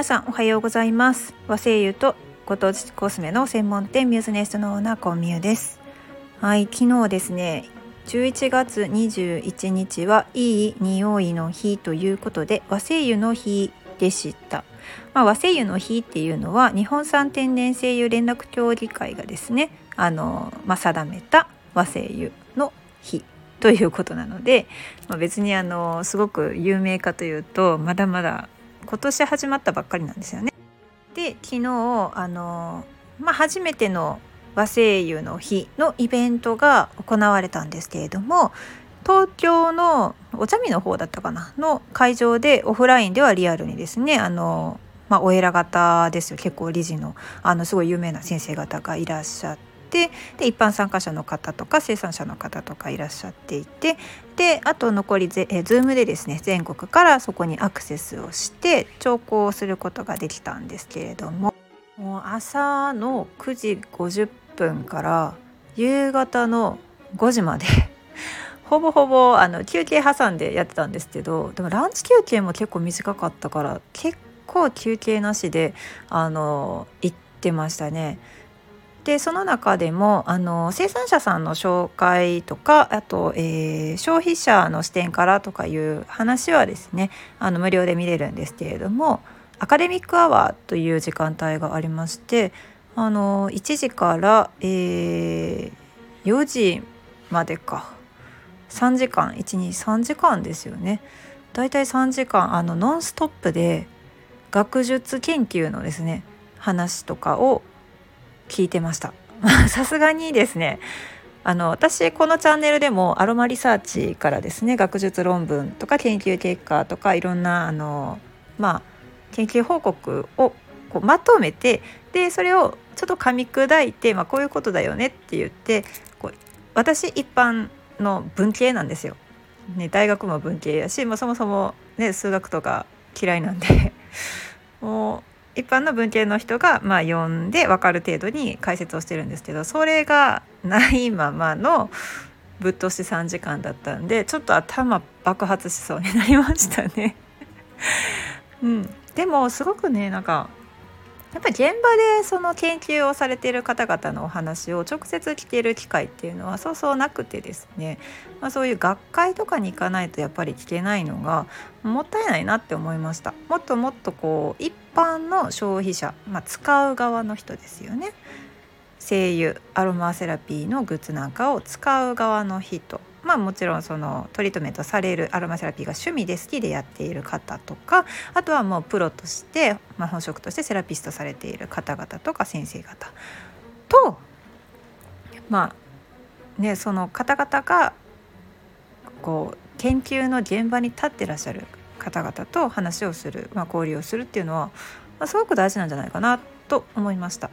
皆さんおはようございます。和製油とご当地コスメの専門店ミューズネストのオーナーコンミューです。はい昨日ですね11月21日はいい匂いの日ということで和製油の日でした、まあ、和製油の日っていうのは日本産天然精油連絡協議会がですねあの、まあ、定めた和製油の日ということなので、まあ、別にあのすごく有名かというとまだまだ今年始まったばっかりなんですよね。で昨日あの、まあ、初めての和声優の日のイベントが行われたんですけれども東京のお茶見の方だったかなの会場でオフラインではリアルにですねあの、まあ、お偉方ですよ結構理事のあのすごい有名な先生方がいらっしゃって。てで一般参加者の方とか生産者の方とかいらっしゃっていてであと残りぜえ Zoom でですね全国からそこにアクセスをして聴講をすることができたんですけれどももう朝の9時50分から夕方の5時まで ほぼほぼあの休憩挟んでやってたんですけどでもランチ休憩も結構短かったから結構休憩なしであの行ってましたね。でその中でもあの生産者さんの紹介とかあと、えー、消費者の視点からとかいう話はですねあの無料で見れるんですけれどもアカデミックアワーという時間帯がありましてあの1時から、えー、4時までか3時間123時間ですよね。だいたい3時間あのノンストップで学術研究のですね話とかを聞いてました さすがにですねあの私このチャンネルでもアロマリサーチからですね学術論文とか研究結果とかいろんなあのまあ研究報告をこうまとめてでそれをちょっと噛み砕いて、まあ、こういうことだよねって言ってこう私一般の文系なんですよ。ね、大学も文系やし、まあ、そもそも、ね、数学とか嫌いなんで もう一般の文系の人がまあ読んで分かる程度に解説をしてるんですけどそれがないままのぶっ通し3時間だったんでちょっと頭爆発しそうになりましたね。うん、でもすごくねなんかやっぱり現場でその研究をされている方々のお話を直接聞ける機会っていうのはそうそうなくてですね、まあ、そういう学会とかに行かないとやっぱり聞けないのがもったいないなって思いました。もっともっとこう一般の消費者、まあ、使う側の人ですよね。精油アロマセラピーのグッズなんかを使う側の人。まあもちろんそのトリートメントされるアロマセラピーが趣味で好きでやっている方とかあとはもうプロとして、まあ、本職としてセラピストされている方々とか先生方とまあねその方々がこう研究の現場に立ってらっしゃる方々と話をする、まあ、交流をするっていうのは、まあ、すごく大事なんじゃないかなと思いました。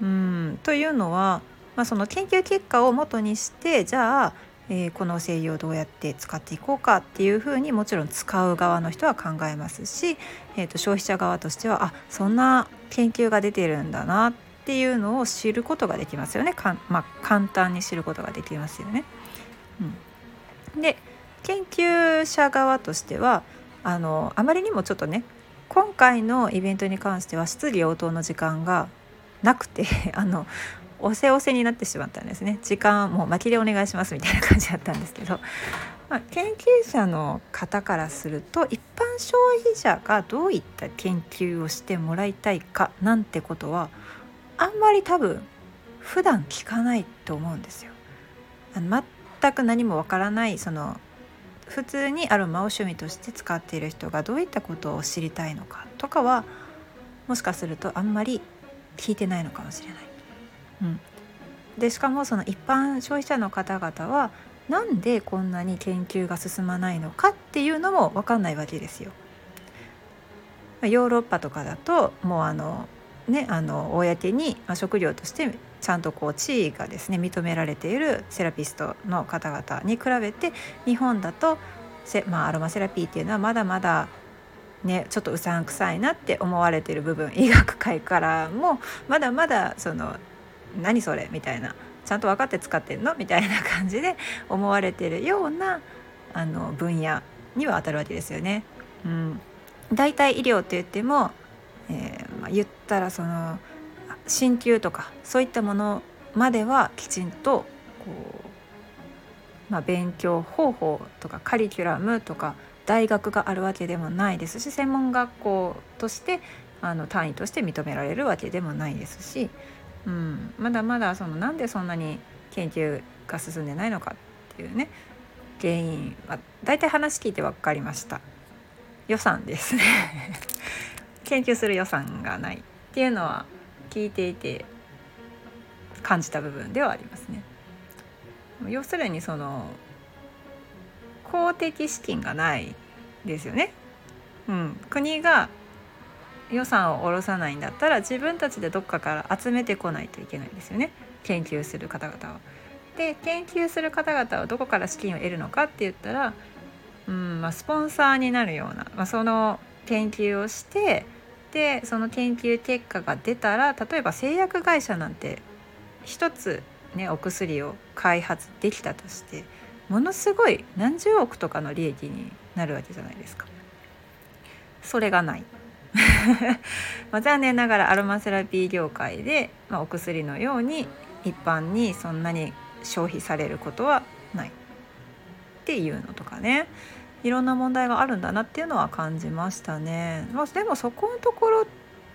うんというのはまあ、その研究結果を元にしてじゃあ、えー、この精油をどうやって使っていこうかっていうふうにもちろん使う側の人は考えますし、えー、と消費者側としてはあそんな研究が出てるんだなっていうのを知ることができますよねかん、まあ、簡単に知ることができますよね。うん、で研究者側としてはあのあまりにもちょっとね今回のイベントに関しては質疑応答の時間がなくて あのおせおせになってしまったんですね時間もう巻きでお願いしますみたいな感じだったんですけど、まあ、研究者の方からすると一般消費者がどういった研究をしてもらいたいかなんてことはあんまり多分普段聞かないと思うんですよ。あの全く何もわからないその普通にアロマを趣味として使っている人がどういったことを知りたいのかとかはもしかするとあんまり聞いてないのかもしれない。うん、でしかもその一般消費者の方々はなんでこんなに研究が進まないのかっていうのも分かんないわけですよ。ヨーロッパとかだともうあのねあの公に食料としてちゃんとこう地位がですね認められているセラピストの方々に比べて日本だとまあ、アロマセラピーっていうのはまだまだね、ちょっとうさんくさいなって思われている部分医学界からもまだまだその何それ？みたいな。ちゃんと分かって使ってんの？みたいな感じで思われてるようなあの分野には当たるわけですよね。うん、代替医療って言っても、えー、まあ、言ったらその鍼灸とかそういったものまではきちんとこう、まあ、勉強方法とかカリキュラムとか大学があるわけでもないですし専門学校としてあの単位として認められるわけでもないですし、うん、まだまだそのなんでそんなに研究が進んでないのかっていうね原因は大体話聞いて分かりました。予算ですね。研究する予算がないっていうのは聞いていて感じた部分ではありますね。要するにその公的資金がないですよね、うん、国が予算を下ろさないんだったら自分たちでどっかから集めてこないといけないんですよね研究する方々は。で研究する方々はどこから資金を得るのかって言ったら、うんまあ、スポンサーになるような、まあ、その研究をしてでその研究結果が出たら例えば製薬会社なんて一つねお薬を開発できたとしてものすごい何十億とかの利益になるわけじゃないですか。それがない ま残念ながらアロマセラピー業界で、まあ、お薬のように一般にそんなに消費されることはないっていうのとかねいろんな問題があるんだなっていうのは感じましたね。まあ、でもそこのところっ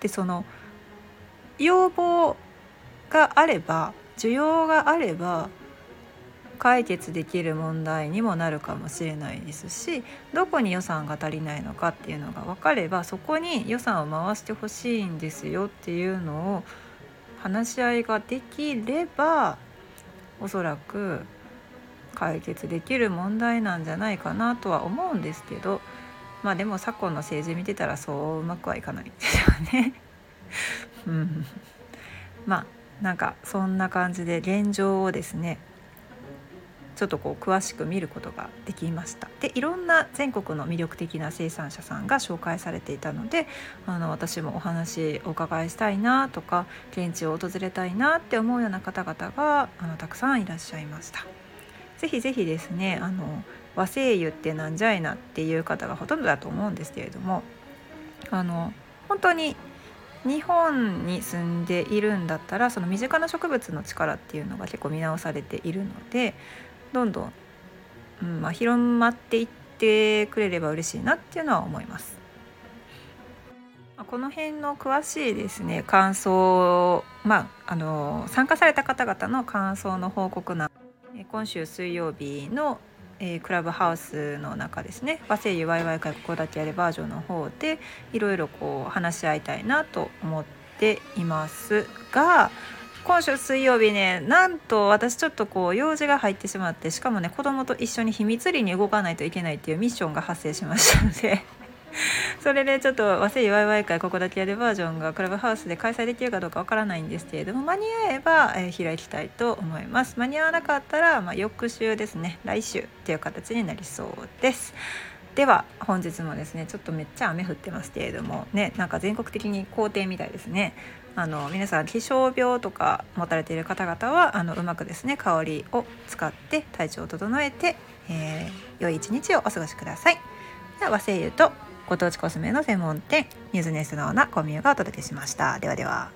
てその要望があれば需要があれば解決できる問題にもなるかもしれないですしどこに予算が足りないのかっていうのが分かればそこに予算を回してほしいんですよっていうのを話し合いができればおそらく解決できる問題なんじゃないかなとは思うんですけどまあでも昨今の政治見てたらそううまくはいかないですよね。うん、まあなんかそんな感じで現状をですねちょっとこう詳しく見ることができましたでいろんな全国の魅力的な生産者さんが紹介されていたのであの私もお話お伺いしたいなとか現地を訪れたいなって思うような方々があのたくさんいらっしゃいました。ぜひぜひですねあの和製油ってなんじゃいなっていう方がほとんどだと思うんですけれどもあの本当に日本に住んでいるんだったらその身近な植物の力っていうのが結構見直されているのでどんどん、うんまあ、広まっていってくれれば嬉しいなっていうのは思います。この辺の詳しいですね感想まああの参加された方々の感想の報告な今週水曜日の、えー、クラブハウスの中ですね和製油ワイワイ会ここだけやれバージョンの方でいろいろこう話し合いたいなと思っていますが今週水曜日ねなんと私ちょっとこう用事が入ってしまってしかもね子供と一緒に秘密裏に動かないといけないっていうミッションが発生しましたので それでちょっと和製ワイワイ会ここだけやるバージョンがクラブハウスで開催できるかどうかわからないんですけれども間に合えば、えー、開きたいと思います。間に合わなかったら、まあ、翌週ですね。来週っていう形になりそうです。では本日もですねちょっとめっちゃ雨降ってますけれどもねなんか全国的に好天みたいですねあの皆さん気象病とか持たれている方々はあのうまくですね香りを使って体調を整えて、えー、良い一日をお過ごしください。では和製油とご当地コスメの専門店ニューズネスのオーナーコミュがお届けしました。ではでは。